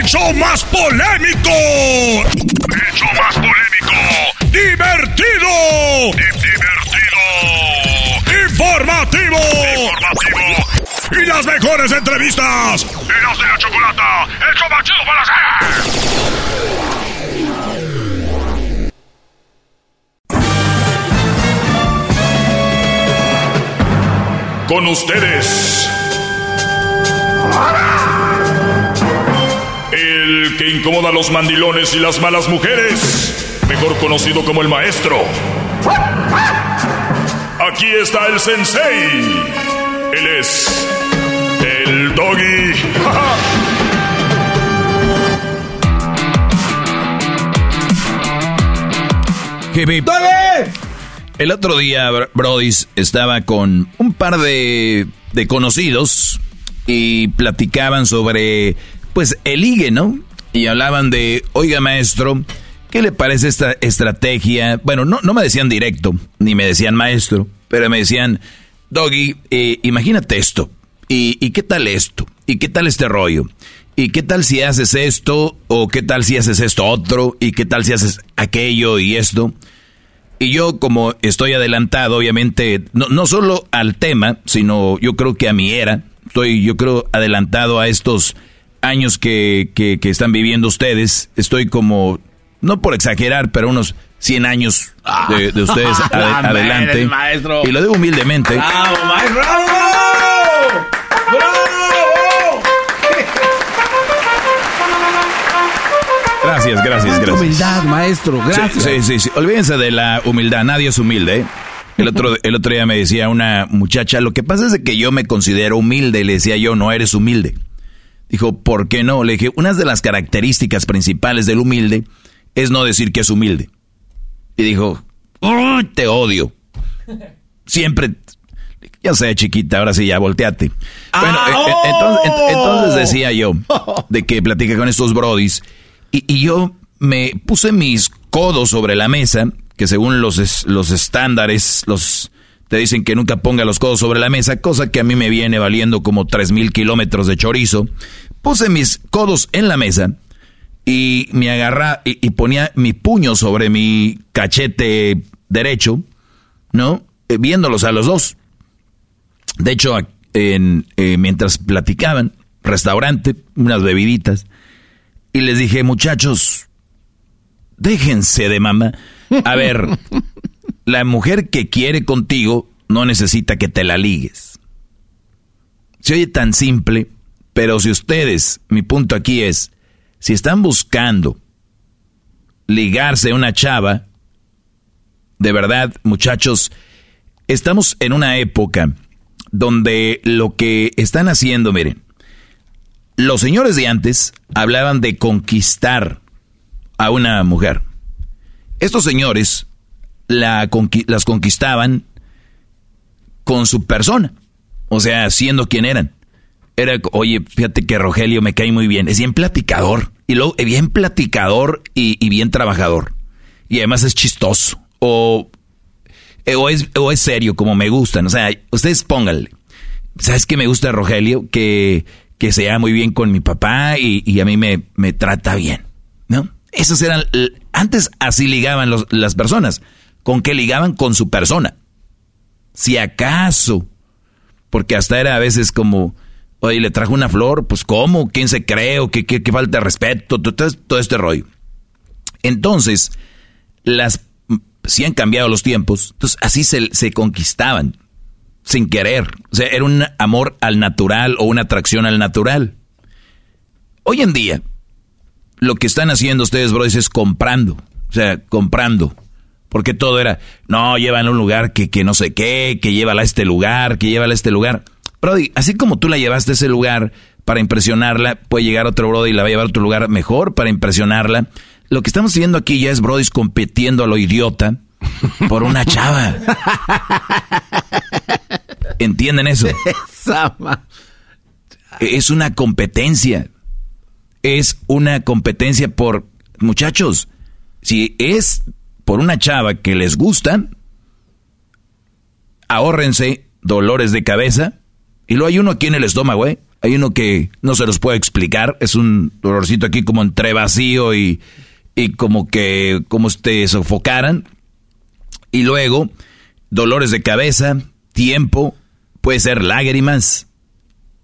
El show más polémico. El show más polémico. Divertido. Divertido. Informativo. Informativo. Y las mejores entrevistas. Eras de la chocolata. El show más chido para hacer. Con ustedes. Que incomoda a los mandilones y las malas mujeres. Mejor conocido como el maestro. Aquí está el sensei. Él es. El doggy. El otro día, Brody, estaba con un par de, de conocidos y platicaban sobre, pues, el ligue, ¿no? Y hablaban de, oiga, maestro, ¿qué le parece esta estrategia? Bueno, no, no me decían directo, ni me decían maestro, pero me decían, Doggy, eh, imagínate esto, ¿Y, ¿y qué tal esto? ¿Y qué tal este rollo? ¿Y qué tal si haces esto? ¿O qué tal si haces esto otro? ¿Y qué tal si haces aquello y esto? Y yo como estoy adelantado, obviamente, no, no solo al tema, sino yo creo que a mi era, estoy yo creo adelantado a estos años que, que, que están viviendo ustedes, estoy como, no por exagerar, pero unos 100 años de, de ustedes ade- adelante. maestro. Y lo digo humildemente. ¡Bravo, maestro! ¡Bravo! ¡Bravo! Gracias, gracias, gracias. humildad, maestro. Gracias. Sí, sí, sí, sí. Olvídense de la humildad. Nadie es humilde. ¿eh? El otro, el otro día me decía una muchacha, lo que pasa es de que yo me considero humilde. Le decía yo, no eres humilde. Dijo, ¿por qué no? Le dije, una de las características principales del humilde es no decir que es humilde. Y dijo, "Uy, te odio. Siempre, ya sé, chiquita, ahora sí, ya volteate. Bueno, Ah, eh, eh, entonces, ent- entonces decía yo, de que platica con estos brodis, y, y yo me puse mis codos sobre la mesa, que según los, los estándares, los te dicen que nunca ponga los codos sobre la mesa, cosa que a mí me viene valiendo como tres mil kilómetros de chorizo. Puse mis codos en la mesa y me agarra y, y ponía mi puño sobre mi cachete derecho, ¿no? Eh, viéndolos a los dos. De hecho, en, eh, mientras platicaban, restaurante, unas bebiditas, y les dije, muchachos, déjense de mamá. A ver, la mujer que quiere contigo no necesita que te la ligues. Se oye tan simple, pero si ustedes, mi punto aquí es, si están buscando ligarse a una chava, de verdad, muchachos, estamos en una época donde lo que están haciendo, miren, los señores de antes hablaban de conquistar a una mujer. Estos señores la las conquistaban con su persona, o sea, siendo quien eran. Era, oye, fíjate que Rogelio me cae muy bien, es bien platicador, y luego eh, bien platicador y, y bien trabajador, y además es chistoso, o, eh, o, es, o es serio, como me gustan, o sea, ustedes pónganle. ¿Sabes qué me gusta Rogelio? Que, que se lleva muy bien con mi papá y, y a mí me, me trata bien, ¿no? Esos eran, antes así ligaban los- las personas, con que ligaban con su persona. Si acaso, porque hasta era a veces como, Oye, le trajo una flor, pues ¿cómo? ¿Quién se cree? ¿O qué, qué, falta de respeto? Todo, todo este rollo. Entonces, las si han cambiado los tiempos, entonces así se, se conquistaban, sin querer. O sea, era un amor al natural o una atracción al natural. Hoy en día, lo que están haciendo ustedes, brothers, es comprando. O sea, comprando. Porque todo era, no, llévala a un lugar que, que no sé qué, que llévala a este lugar, que llévala a este lugar. Brody, así como tú la llevaste a ese lugar para impresionarla, puede llegar otro Brody y la va a llevar a otro lugar mejor para impresionarla. Lo que estamos viendo aquí ya es Brody compitiendo a lo idiota por una chava. ¿Entienden eso? Es una competencia. Es una competencia por... Muchachos, si es por una chava que les gusta, ahórrense dolores de cabeza. Y luego hay uno aquí en el estómago, ¿eh? Hay uno que no se los puedo explicar. Es un dolorcito aquí como entre vacío y, y como que como te sofocaran. Y luego, dolores de cabeza, tiempo, puede ser lágrimas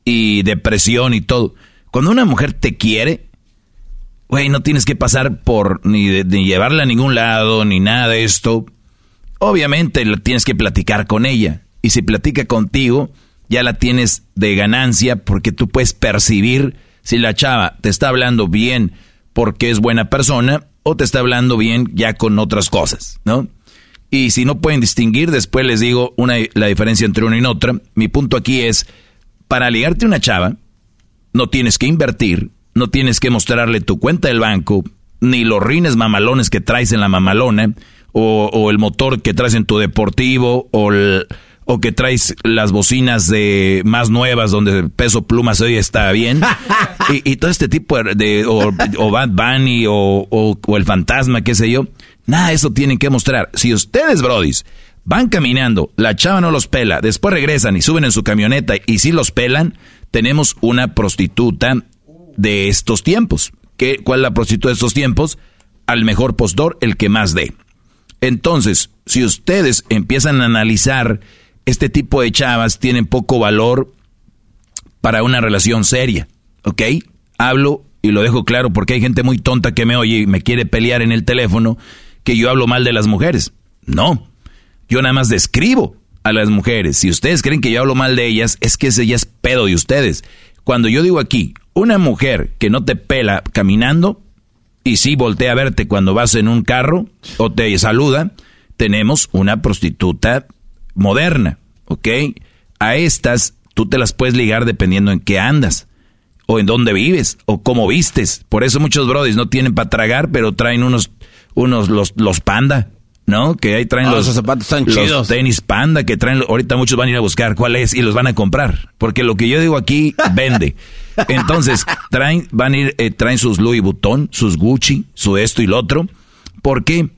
y depresión y todo. Cuando una mujer te quiere, güey, no tienes que pasar por ni, ni llevarla a ningún lado, ni nada de esto. Obviamente tienes que platicar con ella. Y si platica contigo, ya la tienes de ganancia porque tú puedes percibir si la chava te está hablando bien porque es buena persona o te está hablando bien ya con otras cosas, ¿no? Y si no pueden distinguir, después les digo una, la diferencia entre una y otra. Mi punto aquí es, para ligarte una chava, no tienes que invertir, no tienes que mostrarle tu cuenta del banco, ni los rines mamalones que traes en la mamalona, o, el motor que traes en tu deportivo, o, o que traes las bocinas de más nuevas donde el peso pluma hoy está bien. y, todo este tipo de, o, o Bad Bunny, o, o el fantasma, qué sé yo. Nada eso tienen que mostrar. Si ustedes, brodis, van caminando, la chava no los pela, después regresan y suben en su camioneta y si los pelan, tenemos una prostituta de estos tiempos. ¿Qué, ¿Cuál es la prostituta de estos tiempos? Al mejor postor, el que más dé. Entonces, si ustedes empiezan a analizar este tipo de chavas, tienen poco valor para una relación seria, ¿ok? Hablo y lo dejo claro porque hay gente muy tonta que me oye y me quiere pelear en el teléfono que yo hablo mal de las mujeres. No, yo nada más describo a las mujeres. Si ustedes creen que yo hablo mal de ellas, es que ese ya es pedo de ustedes. Cuando yo digo aquí, una mujer que no te pela caminando y sí voltea a verte cuando vas en un carro o te saluda, tenemos una prostituta moderna, ¿ok? A estas tú te las puedes ligar dependiendo en qué andas o en dónde vives o cómo vistes. Por eso muchos brodis no tienen para tragar, pero traen unos unos, los, los panda, ¿no? Que ahí traen ah, los, zapatos los tenis panda que traen, ahorita muchos van a ir a buscar cuál es y los van a comprar, porque lo que yo digo aquí vende. Entonces, traen, van a ir, eh, traen sus Louis Vuitton, sus Gucci, su esto y lo otro, porque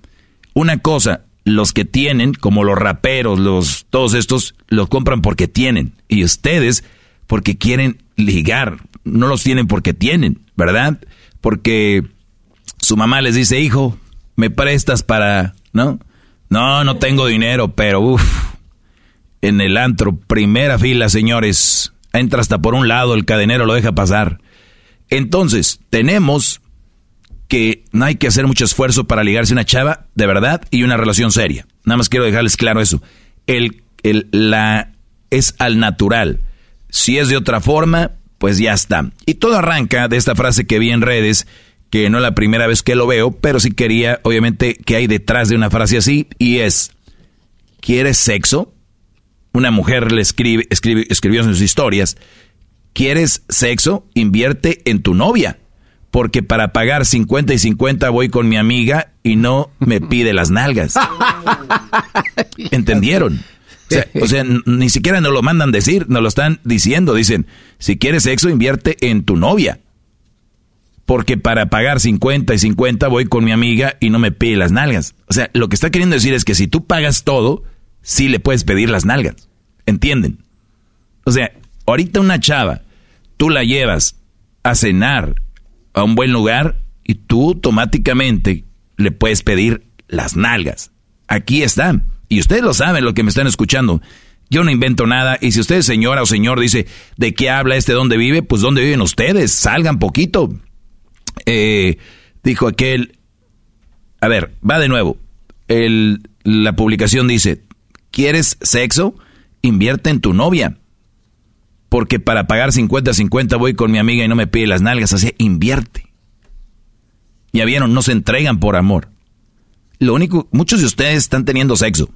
una cosa, los que tienen, como los raperos, los, todos estos, los compran porque tienen, y ustedes porque quieren ligar, no los tienen porque tienen, ¿verdad? Porque su mamá les dice, hijo, me prestas para, ¿no? No, no tengo dinero, pero uff, en el antro, primera fila, señores, entra hasta por un lado, el cadenero lo deja pasar. Entonces, tenemos que no hay que hacer mucho esfuerzo para ligarse una chava de verdad y una relación seria. Nada más quiero dejarles claro eso. El, el, la, es al natural. Si es de otra forma, pues ya está. Y todo arranca de esta frase que vi en redes que no es la primera vez que lo veo, pero sí quería, obviamente, que hay detrás de una frase así, y es, ¿quieres sexo? Una mujer le escribe, escribe, escribió en sus historias, ¿quieres sexo? Invierte en tu novia, porque para pagar 50 y 50 voy con mi amiga y no me pide las nalgas. ¿Entendieron? O sea, o sea, ni siquiera nos lo mandan decir, nos lo están diciendo. Dicen, si quieres sexo, invierte en tu novia porque para pagar 50 y 50 voy con mi amiga y no me pide las nalgas. O sea, lo que está queriendo decir es que si tú pagas todo, sí le puedes pedir las nalgas. ¿Entienden? O sea, ahorita una chava, tú la llevas a cenar a un buen lugar y tú automáticamente le puedes pedir las nalgas. Aquí están. Y ustedes lo saben, lo que me están escuchando. Yo no invento nada. Y si usted, señora o señor, dice de qué habla este, dónde vive, pues dónde viven ustedes. Salgan poquito. Eh, dijo aquel. A ver, va de nuevo. La publicación dice: ¿Quieres sexo? Invierte en tu novia. Porque para pagar 50-50 voy con mi amiga y no me pide las nalgas. Así, invierte. Ya vieron, no se entregan por amor. Lo único, muchos de ustedes están teniendo sexo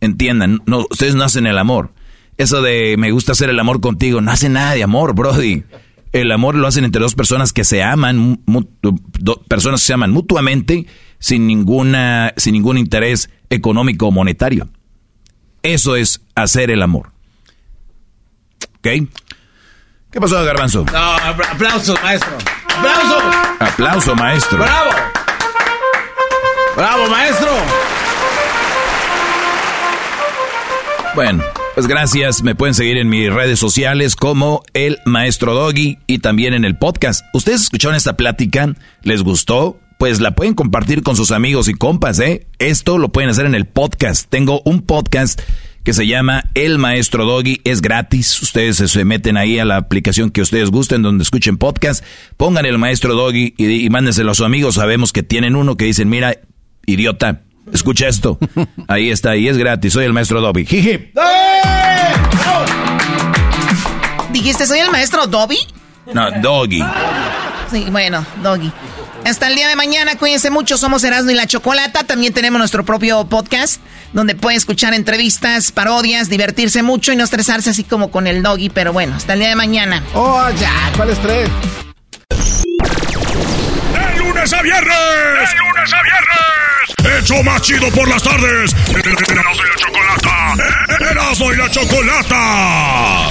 entiendan, no, ustedes no hacen el amor. Eso de me gusta hacer el amor contigo, no hace nada de amor, Brody. El amor lo hacen entre dos personas que se aman, personas que se aman mutuamente sin ninguna, sin ningún interés económico o monetario. Eso es hacer el amor. ¿Ok? ¿Qué pasó, Garbanzo? No, aplauso, maestro. Aplauso. Aplauso, maestro. Bravo. Bravo, maestro. Bueno, pues gracias. Me pueden seguir en mis redes sociales como el Maestro Doggy y también en el podcast. ¿Ustedes escucharon esta plática? ¿Les gustó? Pues la pueden compartir con sus amigos y compas, ¿eh? Esto lo pueden hacer en el podcast. Tengo un podcast que se llama El Maestro Doggy. Es gratis. Ustedes se meten ahí a la aplicación que ustedes gusten, donde escuchen podcast. Pongan el Maestro Doggy y, y mándenselo a sus amigos. Sabemos que tienen uno que dicen, mira, idiota, Escucha esto. Ahí está, y es gratis. Soy el maestro Dobby. Jiji. ¿Dijiste soy el maestro Dobby? No, Doggy. Sí, bueno, Doggy. Hasta el día de mañana, cuídense mucho, somos Erasmo y la Chocolata, también tenemos nuestro propio podcast, donde pueden escuchar entrevistas, parodias, divertirse mucho y no estresarse así como con el Doggy, pero bueno, hasta el día de mañana. Oh, ya, ¿cuál estrés? De lunes a viernes. De lunes a viernes. Hecho más chido por las tardes. Erasmo y la chocolata. Erasmo y la chocolata.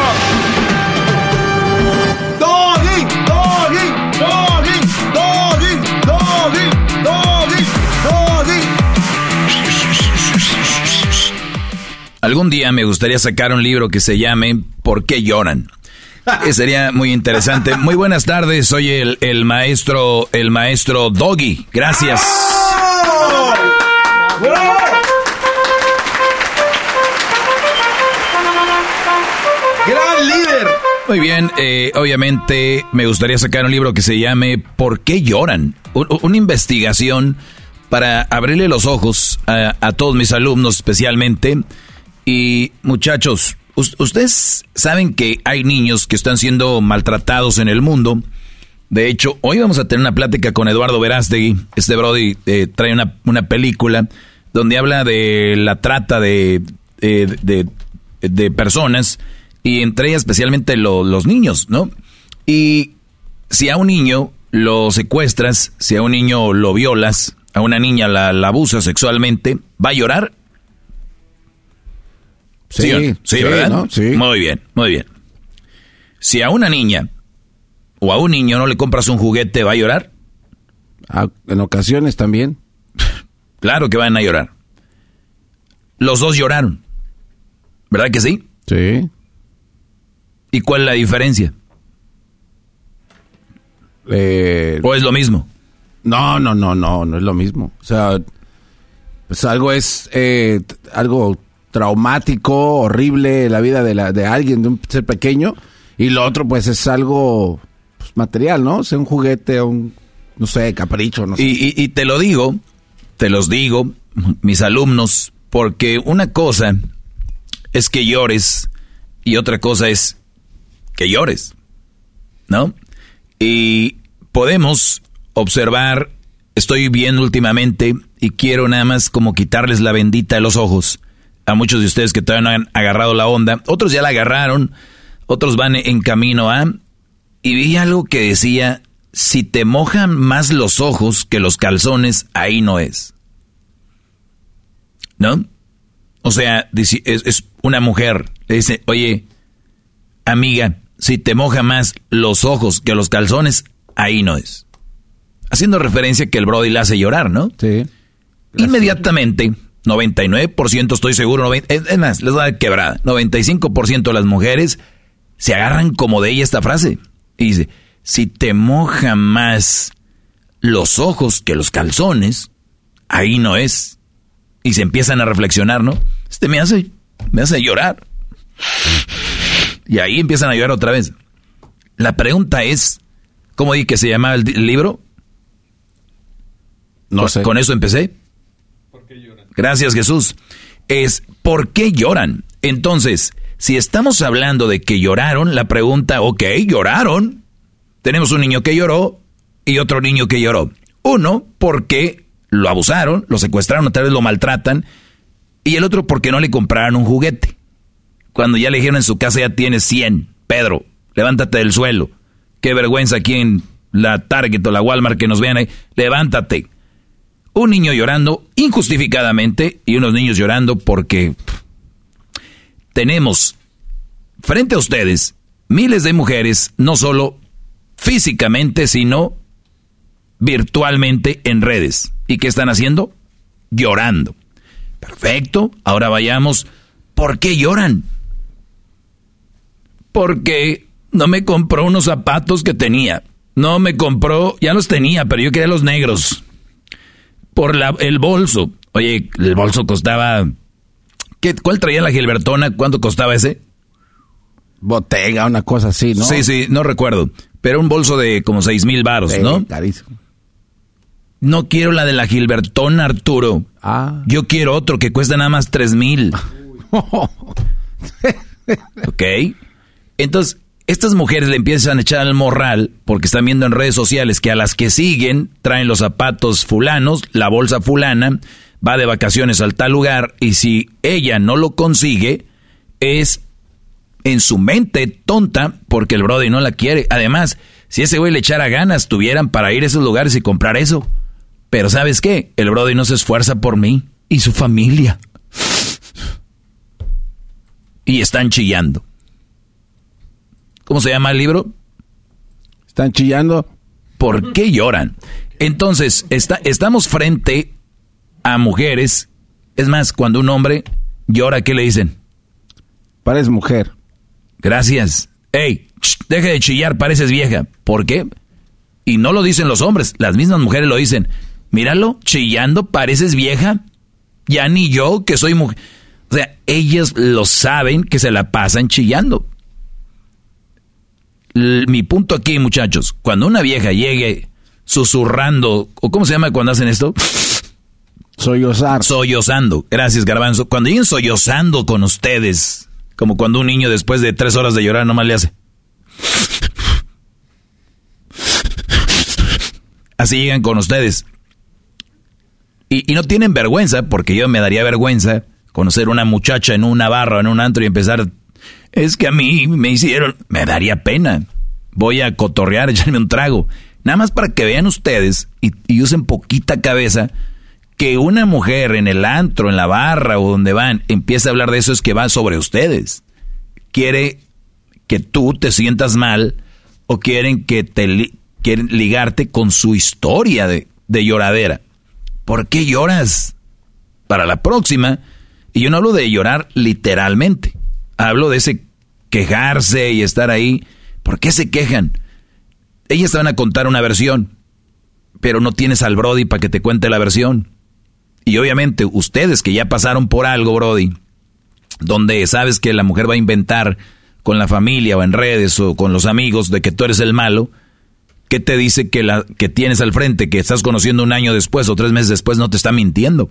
Algún día me gustaría sacar un libro que se llame ¿Por qué lloran? Que sería muy interesante. Muy buenas tardes, soy el, el maestro, el maestro Doggy. Gracias. ¡Gran líder! Muy bien, eh, obviamente me gustaría sacar un libro que se llame ¿Por qué lloran? U- u- una investigación para abrirle los ojos a, a todos mis alumnos especialmente. Y muchachos, us- ustedes saben que hay niños que están siendo maltratados en el mundo. De hecho, hoy vamos a tener una plática con Eduardo Verástegui. Este Brody eh, trae una, una película donde habla de la trata de, eh, de, personas y entre ellas especialmente lo- los niños, ¿no? Y si a un niño lo secuestras, si a un niño lo violas, a una niña la, la sexualmente, ¿va a llorar? Sí, sí, ¿verdad? ¿no? Sí. Muy bien, muy bien. Si a una niña o a un niño no le compras un juguete, ¿va a llorar? Ah, en ocasiones también. Claro que van a llorar. Los dos lloraron. ¿Verdad que sí? Sí. ¿Y cuál es la diferencia? Eh, ¿O es lo mismo? no, no, no, no, no es lo mismo. O sea, pues algo es eh, algo traumático, horrible, la vida de, la, de alguien, de un ser pequeño, y lo otro pues es algo pues, material, ¿no? Sea, un juguete, un, no sé, capricho, no sé. Y, y- y te lo digo, te los digo, mis alumnos, porque una cosa es que llores y otra cosa es que llores, ¿no? Y podemos observar, estoy viendo últimamente y quiero nada más como quitarles la bendita de los ojos a muchos de ustedes que todavía no han agarrado la onda, otros ya la agarraron, otros van en camino a... Y vi algo que decía, si te mojan más los ojos que los calzones, ahí no es. ¿No? O sea, es, una mujer, le dice, oye, amiga, si te moja más los ojos que los calzones, ahí no es. Haciendo referencia que el Brody le hace llorar, ¿no? Sí. Inmediatamente, 99% estoy seguro, es más, les voy a dar quebrada. 95% de las mujeres se agarran como de ella esta frase. Y dice, si te moja más los ojos que los calzones, ahí no es. Y se empiezan a reflexionar, ¿no? Este me hace, me hace llorar. Y ahí empiezan a llorar otra vez. La pregunta es, ¿cómo di que se llamaba el, libro? No con, sé. Con eso empecé. Gracias Jesús. Es, ¿por qué lloran? Entonces, si estamos hablando de que lloraron, la pregunta, ok, lloraron. Tenemos un niño que lloró y otro niño que lloró. Uno, porque lo abusaron, lo secuestraron, otra vez lo maltratan. Y el otro, porque no le compraron un juguete. Cuando ya le dijeron en su casa ya tienes 100. Pedro, levántate del suelo. Qué vergüenza aquí en la Target o la Walmart que nos vean ahí. Levántate. Un niño llorando injustificadamente y unos niños llorando porque tenemos frente a ustedes miles de mujeres, no solo físicamente, sino virtualmente en redes. ¿Y qué están haciendo? Llorando. Perfecto, ahora vayamos. ¿Por qué lloran? Porque no me compró unos zapatos que tenía. No me compró, ya los tenía, pero yo quería los negros. Por la, el bolso. Oye, el bolso costaba... ¿qué, ¿Cuál traía la Gilbertona? ¿Cuánto costaba ese? Botega, una cosa así, ¿no? Sí, sí, no recuerdo. Pero un bolso de como seis mil varos, Sí, ¿no? Carísimo. No quiero la de la Gilbertona, Arturo. Ah. Yo quiero otro que cuesta nada más tres mil. ¿Ok? Entonces, estas mujeres le empiezan a echar al morral porque están viendo en redes sociales que a las que siguen traen los zapatos fulanos, la bolsa fulana, va de vacaciones al tal lugar y si ella no lo consigue, es en su mente tonta porque el Brody no la quiere. Además, si ese güey le echara ganas, tuvieran para ir a esos lugares y comprar eso. Pero ¿sabes qué? El Brody no se esfuerza por mí y su familia. Y están chillando. ¿Cómo se llama el libro? Están chillando. ¿Por qué lloran? Entonces, está, estamos frente a mujeres. Es más, cuando un hombre llora, ¿qué le dicen? Pareces mujer. Gracias. Ey, ch, deje de chillar, pareces vieja. ¿Por qué? Y no lo dicen los hombres, las mismas mujeres lo dicen. Míralo, chillando, pareces vieja. Ya ni yo, que soy mujer. O sea, ellas lo saben que se la pasan chillando. Mi punto aquí, muchachos, cuando una vieja llegue susurrando, o cómo se llama cuando hacen esto, Sollozar. sollozando. Gracias, Garbanzo. Cuando lleguen sollozando con ustedes, como cuando un niño después de tres horas de llorar nomás le hace. Así llegan con ustedes. Y, y no tienen vergüenza, porque yo me daría vergüenza conocer una muchacha en una barra, en un antro y empezar. Es que a mí me hicieron. Me daría pena. Voy a cotorrear, echarme un trago. Nada más para que vean ustedes y, usen poquita cabeza que una mujer en el antro, en la barra o donde van, empieza a hablar de eso es que va sobre ustedes. Quiere que tú te sientas mal o quieren que te quieren ligarte con su historia de, de lloradera. ¿Por qué lloras? Para la próxima, y yo no hablo de llorar literalmente, hablo de ese quejarse y estar ahí. ¿Por qué se quejan? Ellas te van a contar una versión, pero no tienes al Brody para que te cuente la versión. Y obviamente ustedes que ya pasaron por algo, Brody, donde sabes que la mujer va a inventar con la familia o en redes o con los amigos de que tú eres el malo, ¿qué te dice que la que tienes al frente, que estás conociendo un año después o tres meses después, no te está mintiendo?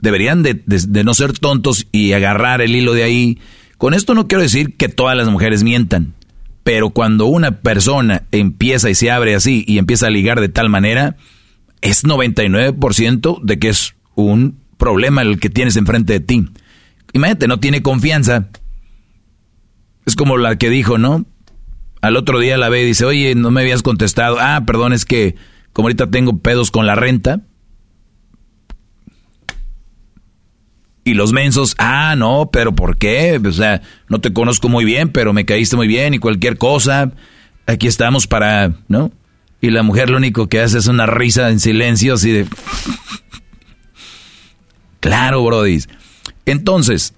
Deberían de, no ser tontos y agarrar el hilo de ahí. Con esto no quiero decir que todas las mujeres mientan, pero cuando una persona empieza y se abre así y empieza a ligar de tal manera, es 99% de que es un problema el que tienes enfrente de ti. Imagínate, no tiene confianza. Es como la que dijo, ¿no? Al otro día la ve y dice, oye, no me habías contestado. Ah, perdón, es que como ahorita tengo pedos con la renta. Y los mensos, ah, no, pero ¿por qué? O sea, no te conozco muy bien, pero me caíste muy bien y cualquier cosa. Aquí estamos para, ¿no? Y la mujer lo único que hace es una risa en silencio, así de... Claro, Brody. Entonces,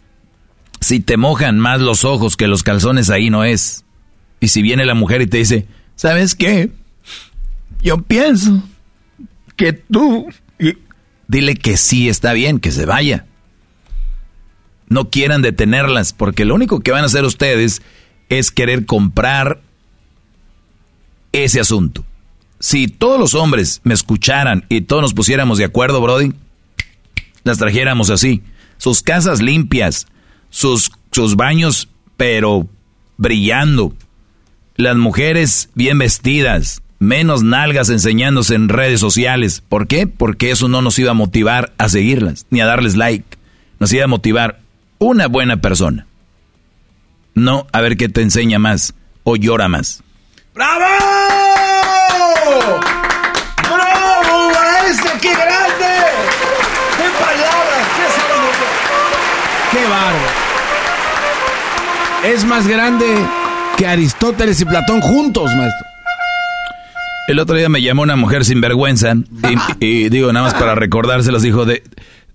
si te mojan más los ojos que los calzones, ahí no es. Y si viene la mujer y te dice, ¿sabes qué? Yo pienso que tú... Dile que sí, está bien, que se vaya. No quieran detenerlas, porque lo único que van a hacer ustedes es querer comprar ese asunto. Si todos los hombres me escucharan y todos nos pusiéramos de acuerdo, Brody, las trajéramos así. Sus casas limpias, sus, sus baños, pero brillando. Las mujeres bien vestidas, menos nalgas enseñándose en redes sociales. ¿Por qué? Porque eso no nos iba a motivar a seguirlas, ni a darles like. Nos iba a motivar una buena persona. No a ver qué te enseña más o llora más. ¡Bravo! ¡Bravo, maestro! ¡Qué grande! ¡Qué palabras! ¡Qué! ¡Qué bárbaro! Es más grande que Aristóteles y Platón juntos, maestro. El otro día me llamó una mujer sin vergüenza y, y digo nada más para recordárselos, dijo de,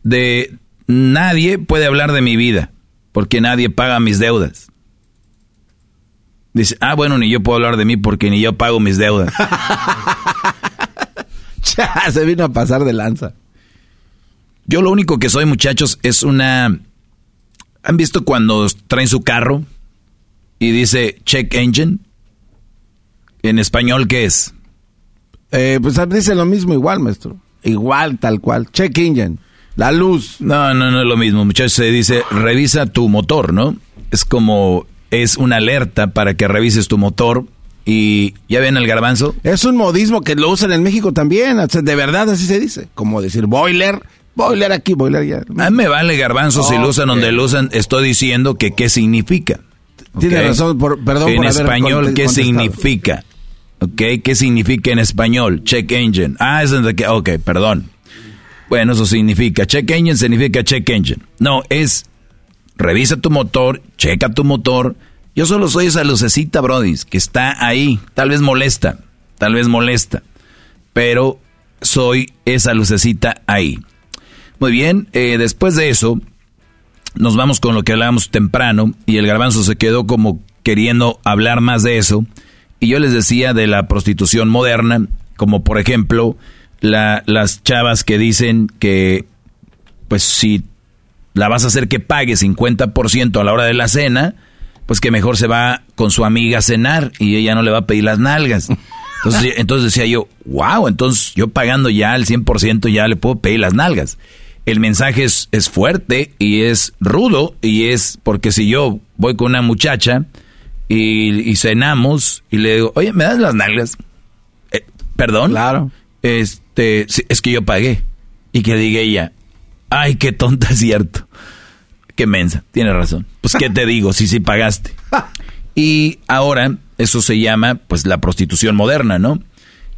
de nadie puede hablar de mi vida porque nadie paga mis deudas. Dice, ah, bueno, ni yo puedo hablar de mí porque ni yo pago mis deudas. ya, se vino a pasar de lanza. Yo lo único que soy, muchachos, es una... ¿Han visto cuando traen su carro y dice check engine? En español, ¿qué es? Eh, pues dice lo mismo igual, maestro. Igual, tal cual. Check engine. La luz. No, no, no es lo mismo, muchachos. Se dice revisa tu motor, ¿no? Es como es una alerta para que revises tu motor. Y ya ven el garbanzo. Es un modismo que lo usan en México también. De verdad así se dice. Como decir boiler, boiler aquí, boiler allá. A mí me vale garbanzo si lo usan donde lo usan. Estoy diciendo que qué significa. Tiene razón, por, perdón en por español, ¿qué significa? ¿Ok? ¿Qué significa en español? Check engine. Ah, es de que. Ok, perdón. Bueno, eso significa. Check engine significa check engine. No, es. Revisa tu motor, checa tu motor. Yo solo soy esa lucecita, Brody, que está ahí. Tal vez molesta, tal vez molesta. Pero soy esa lucecita ahí. Muy bien, eh, después de eso, nos vamos con lo que hablábamos temprano. Y el garbanzo se quedó como queriendo hablar más de eso. Y yo les decía de la prostitución moderna, como por ejemplo la, las chavas que dicen que, pues si la vas a hacer que pague 50% a la hora de la cena, pues que mejor se va con su amiga a cenar y ella no le va a pedir las nalgas. Entonces, entonces decía yo, wow, entonces yo pagando ya el 100% ya le puedo pedir las nalgas. El mensaje es, es fuerte y es rudo y es porque si yo voy con una muchacha y, y cenamos y le digo, oye, ¿me das las nalgas? Eh, ¿Perdón? Claro. Este, sí, es que yo pagué. Y que diga ella, ay, qué tonta es cierto. Qué mensa, tiene razón. Pues, ¿qué te digo? Sí, sí pagaste. Y ahora, eso se llama, pues, la prostitución moderna, ¿no?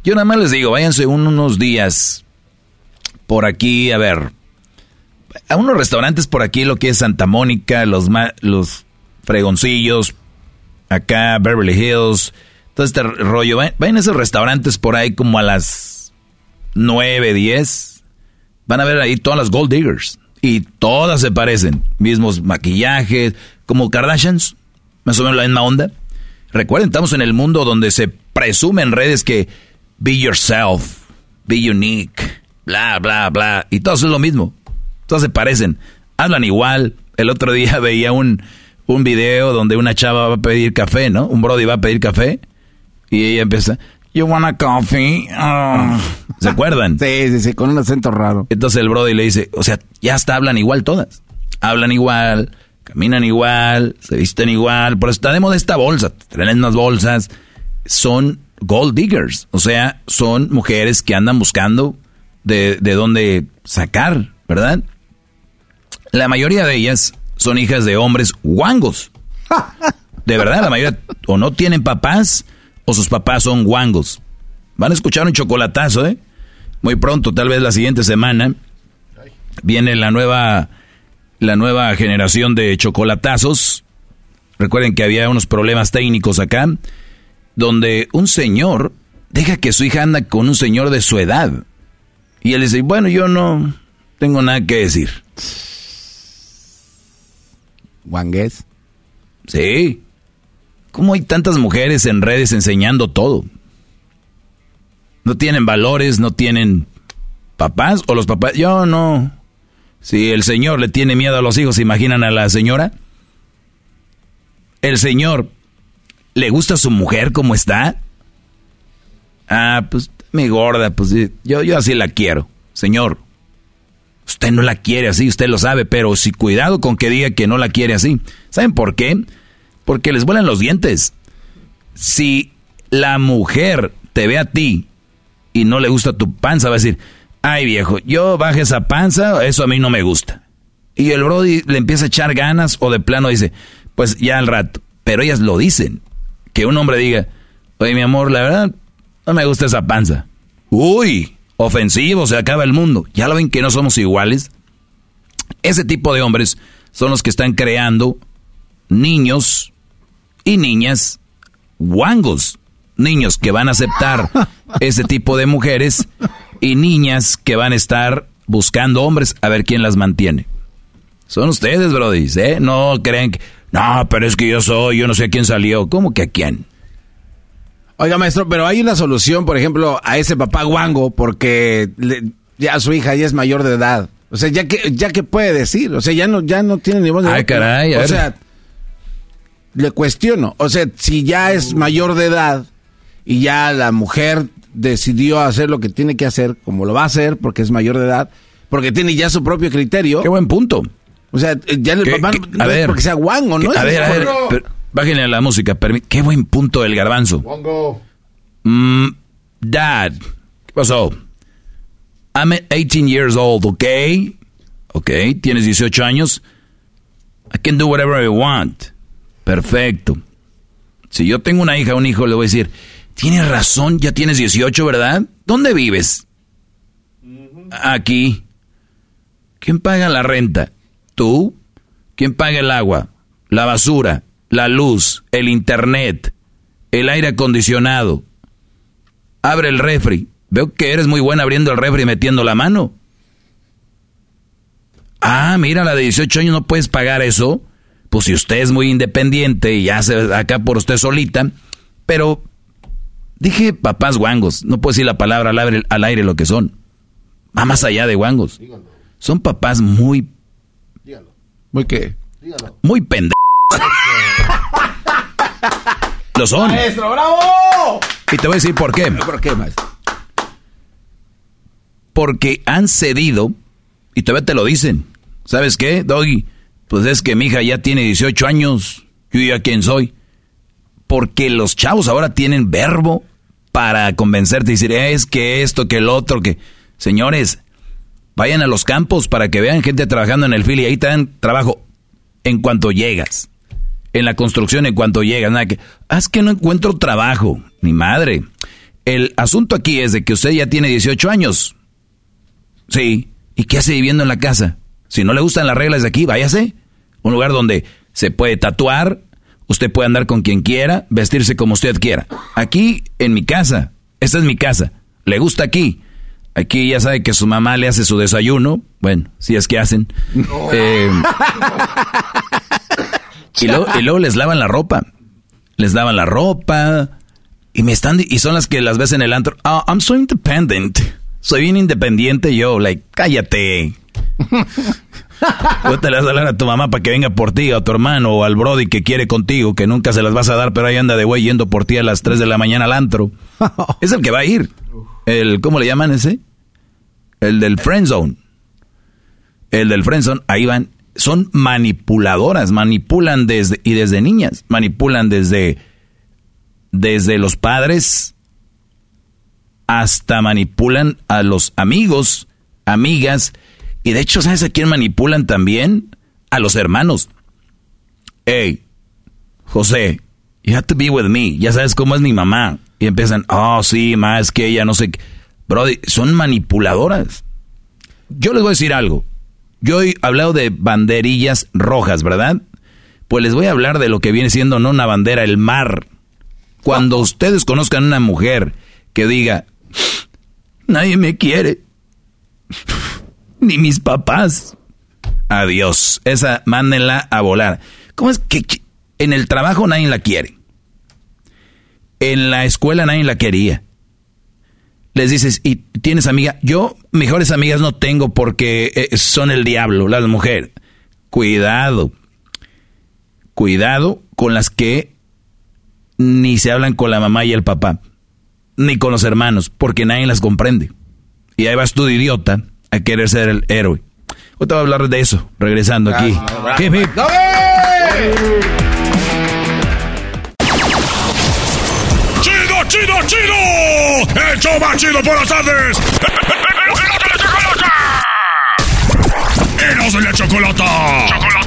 Yo nada más les digo, váyanse unos días por aquí, a ver, a unos restaurantes por aquí, lo que es Santa Mónica, los, ma- los fregoncillos, acá, Beverly Hills, todo este rollo. Vayan a esos restaurantes por ahí como a las 9, 10. Van a ver ahí todas las gold diggers. Y todas se parecen. Mismos maquillajes, como Kardashians. Más o menos la misma onda. Recuerden, estamos en el mundo donde se presume en redes que be yourself, be unique, bla, bla, bla. Y todos es lo mismo. Todas se parecen. Hablan igual. El otro día veía un, un video donde una chava va a pedir café, ¿no? Un brody va a pedir café. Y ella empieza, you want a coffee? Ah". ¿Se acuerdan? Sí, sí, sí, con un acento raro. Entonces el Brody le dice, o sea, ya hasta hablan igual todas. Hablan igual, caminan igual, se visten igual. Por eso tenemos esta bolsa, traen unas bolsas. Son gold diggers, o sea, son mujeres que andan buscando de, de dónde sacar, ¿verdad? La mayoría de ellas son hijas de hombres guangos. De verdad, la mayoría o no tienen papás o sus papás son guangos. Van a escuchar un chocolatazo, ¿eh? Muy pronto, tal vez la siguiente semana, viene la nueva la nueva generación de chocolatazos. Recuerden que había unos problemas técnicos acá, donde un señor deja que su hija anda con un señor de su edad. Y él dice, bueno, yo no tengo nada que decir. ¿Wangues? Sí. ¿Cómo hay tantas mujeres en redes enseñando todo? No tienen valores, no tienen papás o los papás. Yo no. Si el señor le tiene miedo a los hijos, ¿se imaginan a la señora? El señor le gusta a su mujer como está. Ah, pues mi gorda, pues yo, yo así la quiero. Señor, usted no la quiere así, usted lo sabe, pero si cuidado con que diga que no la quiere así. ¿Saben por qué? Porque les vuelan los dientes. Si la mujer te ve a ti y no le gusta tu panza, va a decir, ay viejo, yo baje esa panza, eso a mí no me gusta. Y el Brody le empieza a echar ganas o de plano dice, pues ya al rato. Pero ellas lo dicen. Que un hombre diga, oye mi amor, la verdad, no me gusta esa panza. Uy, ofensivo, se acaba el mundo. ¿Ya lo ven que no somos iguales? Ese tipo de hombres son los que están creando niños y niñas guangos. Niños que van a aceptar ese tipo de mujeres y niñas que van a estar buscando hombres a ver quién las mantiene. Son ustedes, Brody, ¿eh? No creen que... No, pero es que yo soy, yo no sé a quién salió. ¿Cómo que a quién? Oiga, maestro, pero hay una solución, por ejemplo, a ese papá guango, porque ya su hija ya es mayor de edad. O sea, ya que, ya que puede decir, o sea, ya no, ya no tiene ni voz de Ay, caray, O sea, le cuestiono. O sea, si ya es mayor de edad y ya la mujer decidió hacer lo que tiene que hacer, como lo va a hacer, porque es mayor de edad, porque tiene ya su propio criterio. Qué buen punto. O sea, ya el papá no, a ver, porque sea guango, ¿no? A ver, a ver, bájenle a la música. Qué buen punto el garbanzo. Guango. Mm, dad, ¿qué pasó? I'm 18 years old, ¿ok? Ok, tienes 18 años. I can do whatever I want. Perfecto. Si yo tengo una hija o un hijo, le voy a decir, tienes razón, ya tienes 18, ¿verdad? ¿Dónde vives? Aquí. ¿Quién paga la renta? ¿Tú? ¿Quién paga el agua? La basura, la luz, el internet, el aire acondicionado. Abre el refri. Veo que eres muy buena abriendo el refri y metiendo la mano. Ah, mira, la de 18 años no puedes pagar eso. Pues si usted es muy independiente y hace acá por usted solita. Pero dije papás guangos. No puedo decir la palabra al aire, al aire lo que son. Va más allá de guangos. Son papás muy ¿Muy qué? Muy pendejos. Lo son. ¡Maestro, bravo! Y te voy a decir por qué. ¿Por qué, maestro? Porque han cedido, y todavía te lo dicen. ¿Sabes qué, Doggy? Pues es que mi hija ya tiene 18 años. Yo ya quién soy. Porque los chavos ahora tienen verbo para convencerte y decir, es que esto, que el otro, que... Señores, Vayan a los campos para que vean gente trabajando en el fil y ahí te dan trabajo en cuanto llegas. En la construcción en cuanto llegas. Nada que, ah, es que no encuentro trabajo. Mi madre. El asunto aquí es de que usted ya tiene 18 años. Sí. ¿Y qué hace viviendo en la casa? Si no le gustan las reglas de aquí, váyase. Un lugar donde se puede tatuar, usted puede andar con quien quiera, vestirse como usted quiera. Aquí, en mi casa. Esta es mi casa. ¿Le gusta aquí? Aquí ya sabe que su mamá le hace su desayuno. Bueno, si es que hacen. Eh, y, luego, les lavan la ropa. Les lavan la ropa. Y me están y son las que las ves en el antro. Oh, I'm so independent. Soy bien independiente yo. Like, cállate. Tú te las vas a hablar a tu mamá para que venga por ti, a tu hermano o al Brody que quiere contigo, que nunca se las vas a dar, pero ahí anda de güey yendo por ti a las 3 de la mañana al antro. Es el que va a ir. El, ¿cómo le llaman ese? El del friend zone. El del friend zone, ahí van. Son manipuladoras, manipulan desde, y desde niñas, manipulan desde, desde los padres hasta manipulan a los amigos, amigas, y de hecho, ¿sabes a quién manipulan también? A los hermanos. Hey, José, you have to be with me. Ya sabes cómo es mi mamá. Y empiezan, oh, sí, más que ella, no sé qué. Brody, son manipuladoras. Yo les voy a decir algo. Yo he hablado de banderillas rojas, ¿verdad? Pues les voy a hablar de lo que viene siendo no una bandera, el mar. Cuando ustedes conozcan una mujer que diga, nadie me quiere, ni mis papás, adiós, esa mándenla a volar. ¿Cómo es que en el trabajo nadie la quiere? En la escuela nadie la quería. Les dices, ¿y tienes amiga? Yo mejores amigas no tengo porque eh, son el diablo, las mujeres. Cuidado. Cuidado con las que ni se hablan con la mamá y el papá, ni con los hermanos, porque nadie las comprende. Y ahí vas tú de idiota a querer ser el héroe. Hoy te voy a hablar de eso, regresando aquí. ¡Chido, chido, chido! ¡El show más chido por las tardes! ¡Eros de la chocolata! ¡Chocolata!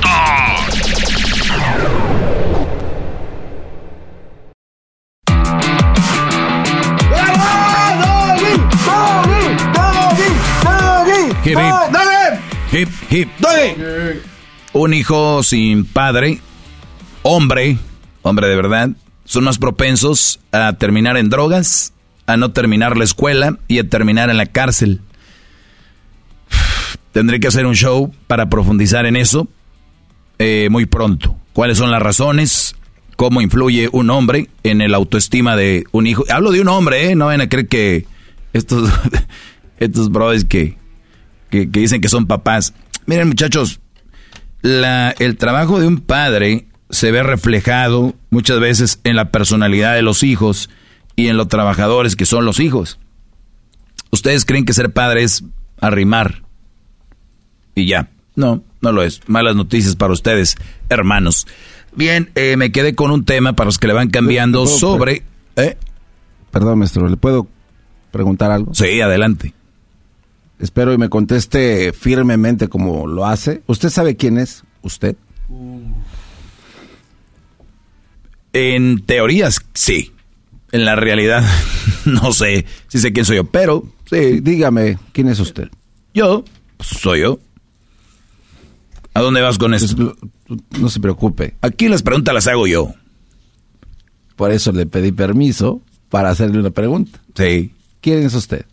Hip, hip. Hip, hip. Un hijo sin padre, hombre, hombre de verdad, son más propensos a terminar en drogas, a no terminar la escuela y a terminar en la cárcel. Tendré que hacer un show para profundizar en eso eh, muy pronto. ¿Cuáles son las razones? ¿Cómo influye un hombre en el autoestima de un hijo? Hablo de un hombre, ¿eh? No van a creer que estos, estos brothers que, que, que dicen que son papás. Miren muchachos, la, el trabajo de un padre se ve reflejado muchas veces en la personalidad de los hijos y en los trabajadores que son los hijos. Ustedes creen que ser padre es arrimar y ya. No, no lo es. Malas noticias para ustedes, hermanos. Bien, eh, me quedé con un tema para los que le van cambiando ¿Puedo- sobre... ¿eh? Perdón, maestro, ¿le puedo preguntar algo? Sí, adelante. Espero y me conteste firmemente como lo hace. ¿Usted sabe quién es usted? En teorías, sí. En la realidad, no sé si sé quién soy yo, pero Sí, dígame, ¿quién es usted? yo pues, soy yo. ¿A dónde vas con Pues, esto? no se preocupe. Aquí las preguntas las hago yo. Por eso le pedí permiso para hacerle una pregunta. Sí. ¿Quién es usted?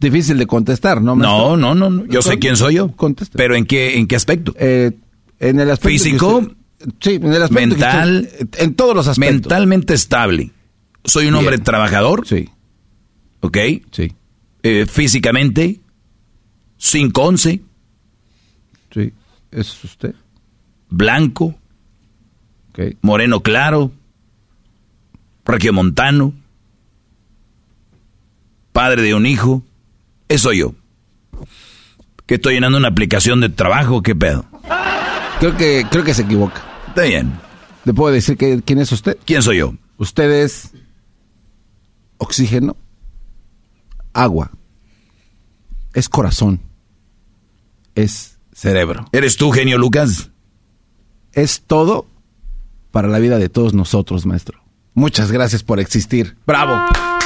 Difícil de contestar, ¿no? No, no, no, no. Yo sé quién soy yo. Conteste. Pero ¿en qué, en qué aspecto? Eh, en el aspecto ¿Físico? usted- sí, en el aspecto Mental. usted- en todos los aspectos. Mentalmente estable. Soy un hombre Bien. trabajador, Sí, ¿ok? sí, Eh, físicamente, 5'11", sí. ¿Eso es usted? blanco, Ok. moreno claro, regiomontano, padre de un hijo. Eso soy yo. ¿Que estoy llenando una aplicación de trabajo? ¿Qué pedo? Creo que, creo que se equivoca. Está bien. ¿Le puedo decir que, quién es usted? ¿Quién soy yo? Usted es oxígeno, agua, es corazón, es cerebro, ¿Eres tú, genio Lucas? es todo para la vida de todos nosotros, maestro. Muchas gracias por existir. ¡Bravo! ¡Bravo!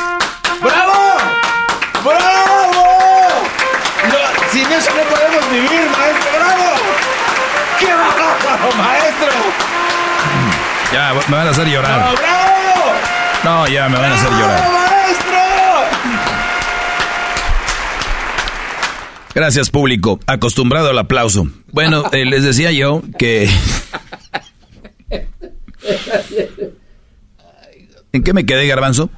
Ya, me van a hacer llorar. ¡Bravo! No, ya me van a hacer llorar. ¡Bravo, maestro! Gracias, público. Acostumbrado al aplauso. Bueno, eh, les decía yo que... ¿En qué me quedé, garbanzo?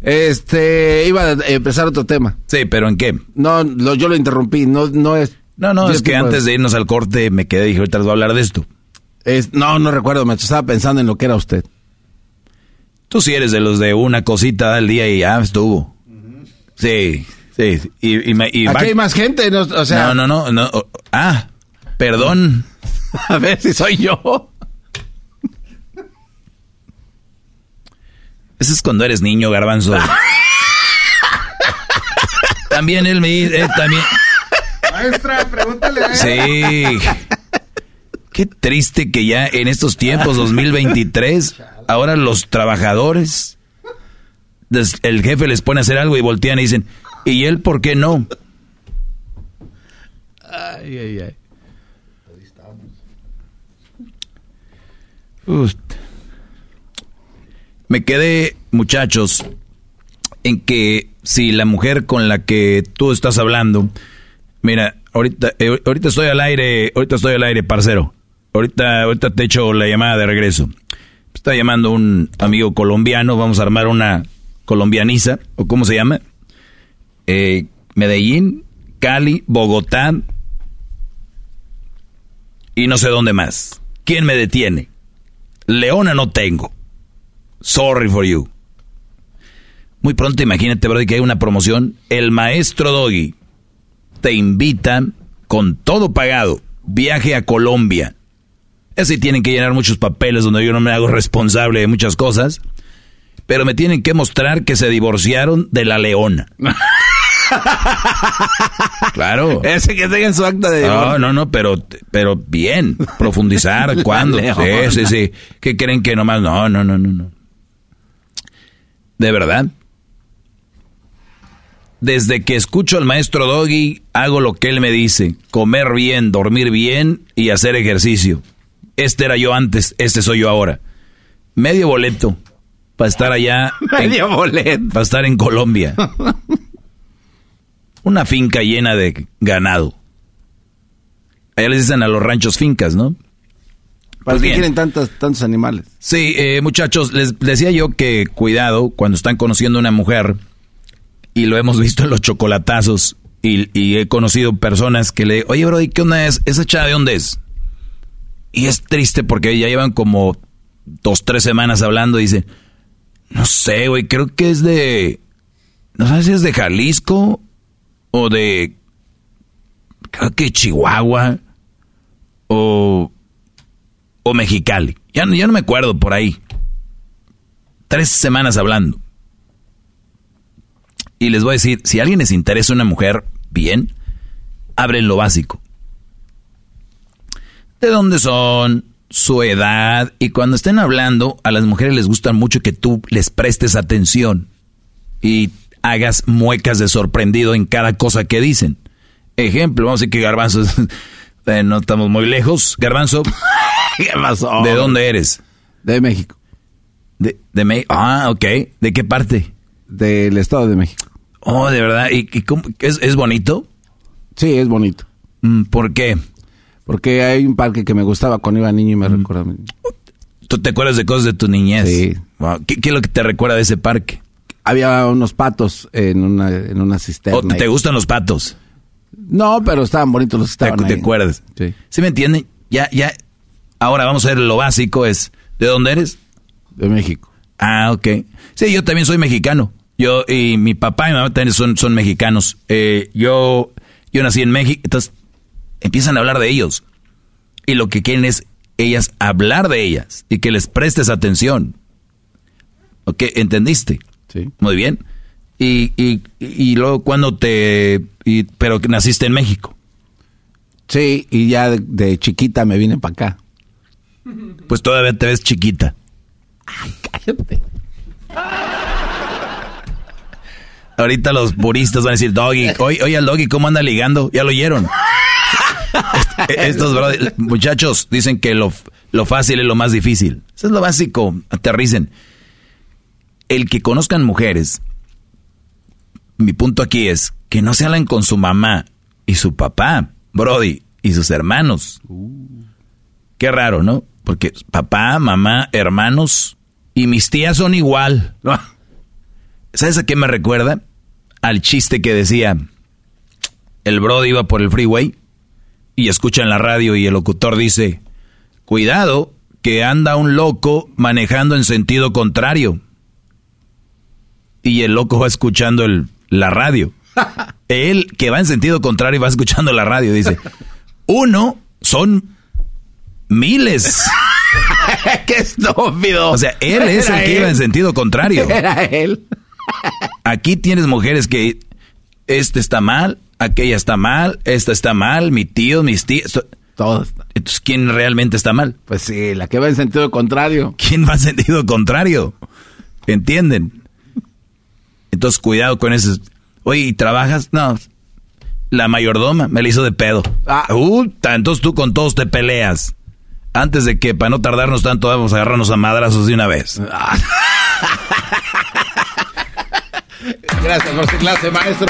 Este, iba a empezar otro tema. Sí, pero ¿en qué? No, lo- yo lo interrumpí, no, no es... No, no, es que antes de irnos al corte me quedé y dije, ahorita les voy a hablar de esto. Es- no, no recuerdo, maestro, estaba pensando en lo que era usted. Tú sí eres de los de una cosita al día y ya estuvo. Sí, sí. Y, y me- y Aquí hay más gente, no, o sea... No, no, no, no. oh, Ah, perdón. A ver si soy yo. Ese es cuando eres niño, garbanzo. también él me dice, eh, también. Maestra, pregúntale a él. Sí. Qué triste que ya en estos tiempos, 2023, ahora los trabajadores, el jefe les pone a hacer algo y voltean y dicen, ¿y él por qué no? Ay, ay, ay. Me quedé, muchachos, en que si la mujer con la que tú estás hablando, mira, ahorita, eh, ahorita estoy al aire, ahorita estoy al aire, parcero. Ahorita, ahorita te echo la llamada de regreso. Está llamando un amigo colombiano, vamos a armar una colombianiza, o cómo se llama. Eh, Medellín, Cali, Bogotá y no sé dónde más. ¿Quién me detiene? Leona no tengo. Sorry for you. Muy pronto imagínate, Brody, que hay una promoción. El maestro Doggy te invita con todo pagado. Viaje a Colombia. Así tienen que llenar muchos papeles donde yo no me hago responsable de muchas cosas. Pero me tienen que mostrar que se divorciaron de la leona. claro. Ese que tenga en su acta de... No, no, no, pero, pero bien. Profundizar, ¿cuándo? Sí, sí, sí. ¿Qué creen que nomás? No, no, no, no, no. ¿De verdad? Desde que escucho al maestro Doggy, hago lo que él me dice. Comer bien, dormir bien y hacer ejercicio. Este era yo antes, este soy yo ahora. Medio boleto para estar allá. Medio boleto. Para estar en Colombia. Una finca llena de ganado. Allá les dicen a los ranchos fincas, ¿no? ¿Para pues qué quieren tantos, tantos animales? Sí, eh, muchachos, les decía yo que cuidado cuando están conociendo a una mujer, y lo hemos visto en los chocolatazos, y, he conocido personas que le, oye, bro, ¿y qué onda es? ¿Esa chava de dónde es? Y es triste porque ya llevan como dos, tres semanas hablando y dice, no sé, güey, creo que es de, no sé si es de Jalisco o de, creo que Chihuahua o o Mexicali. Ya, ya no me acuerdo por ahí. Tres semanas hablando. Y les voy a decir, si alguien les interesa una mujer, bien, abren lo básico. ¿De dónde son? Su edad. Y cuando estén hablando, a las mujeres les gusta mucho que tú les prestes atención. Y hagas muecas de sorprendido en cada cosa que dicen. Ejemplo, vamos a decir que Garbanzo, eh, no estamos muy lejos. Garbanzo, ¿Qué pasó? ¿De dónde eres? De México. De, de México. Ah, ok. ¿De qué parte? Del Estado de México. Oh, de verdad. ¿Y, cómo? ¿Es, ¿Es, bonito? Sí, es bonito. Mm, ¿Por qué? Porque hay un parque que me gustaba cuando iba niño y me mm. recuerda. ¿Tú te acuerdas de cosas de tu niñez? Sí. ¿Qué, es lo que te recuerda de ese parque? Había unos patos en una, en una cisterna. ¿Te gustan los patos? No, pero estaban bonitos los que estaban ¿Te, ahí. ¿Te acuerdas? Sí. ¿Sí me entienden? Ya, ya, Ahora vamos a ver lo básico es, ¿de dónde eres? De México. Ah, ok. Sí, yo también soy mexicano. Yo y mi papá y mi mamá también son, son mexicanos. Eh, yo, yo nací en México, entonces empiezan a hablar de ellos. Y lo que quieren es ellas hablar de ellas y que les prestes atención. ¿Ok? ¿Entendiste? Sí. Muy bien. Y, y, y luego cuando te... Y, pero que naciste en México. Sí, y ya de, de chiquita me vine para acá. Pues todavía te ves chiquita. Ay, cállate. Ahorita los puristas van a decir, Doggy, oye, oye al Doggy, ¿cómo anda ligando? Ya lo oyeron. Estos muchachos dicen que lo, lo fácil es lo más difícil. Eso es lo básico, aterricen. El que conozcan mujeres, mi punto aquí es que no se hablan con su mamá y su papá, Brody, y sus hermanos. Qué raro, ¿no? Porque papá, mamá, hermanos y mis tías son igual. ¿Sabes a qué me recuerda? Al chiste que decía, el Brody iba por el freeway y escucha en la radio y el locutor dice, cuidado, que anda un loco manejando en sentido contrario. Y el loco va escuchando el, la radio. Él, que va en sentido contrario, va escuchando la radio. Dice, uno, son miles. ¡Qué estúpido! O sea, él es el que iba en sentido contrario. Era él. Aquí tienes mujeres que este está mal, aquella está mal, esta está mal, mi tío, mis tíos. Todo Entonces, ¿quién realmente está mal? Pues sí, la que va en sentido contrario. ¿Quién va en sentido contrario? ¿Entienden? Entonces, cuidado con eso. Oye, ¿y trabajas? No. La mayordoma me la hizo de pedo. Ah, uh, tantos tú con todos te peleas. Antes de que, para no tardarnos tanto, vamos a agarrarnos a madrazos de una vez. Gracias por su clase, maestro.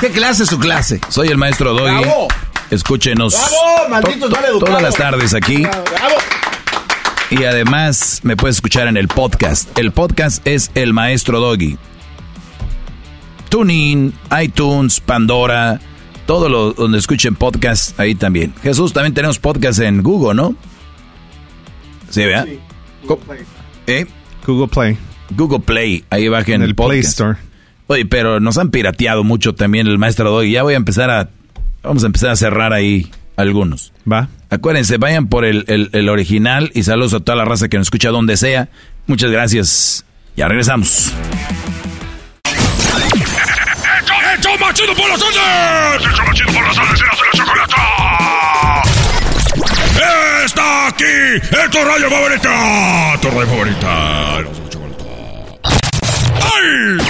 ¿Qué clase es su clase? Soy el maestro Doggy. ¡Bravo! Escúchenos todas las tardes aquí. ¡Bravo! Y además me puedes escuchar en el podcast. El podcast es El Maestro Doggy. TuneIn, iTunes, Pandora, todo lo donde escuchen podcast, ahí también. Jesús, también tenemos podcast en Google, ¿no? Sí, ¿verdad? ¿Eh? Google Play. Google Play, ahí bajen En el, el Play. Store. Oye, pero nos han pirateado mucho también el Maestro Doggy. Ya voy a empezar a... Vamos a empezar a cerrar ahí algunos. Va. Acuérdense, vayan por el, el- el original y saludos a toda la raza que nos escucha donde sea. Muchas gracias. Ya regresamos. ¡El show más chido por las tardes! ¡El show más chido por las! ¡Erasmo y la chocolata! ¡Está aquí! ¡En tu radio favorita! ¡Tu radio favorita! ¡Ay!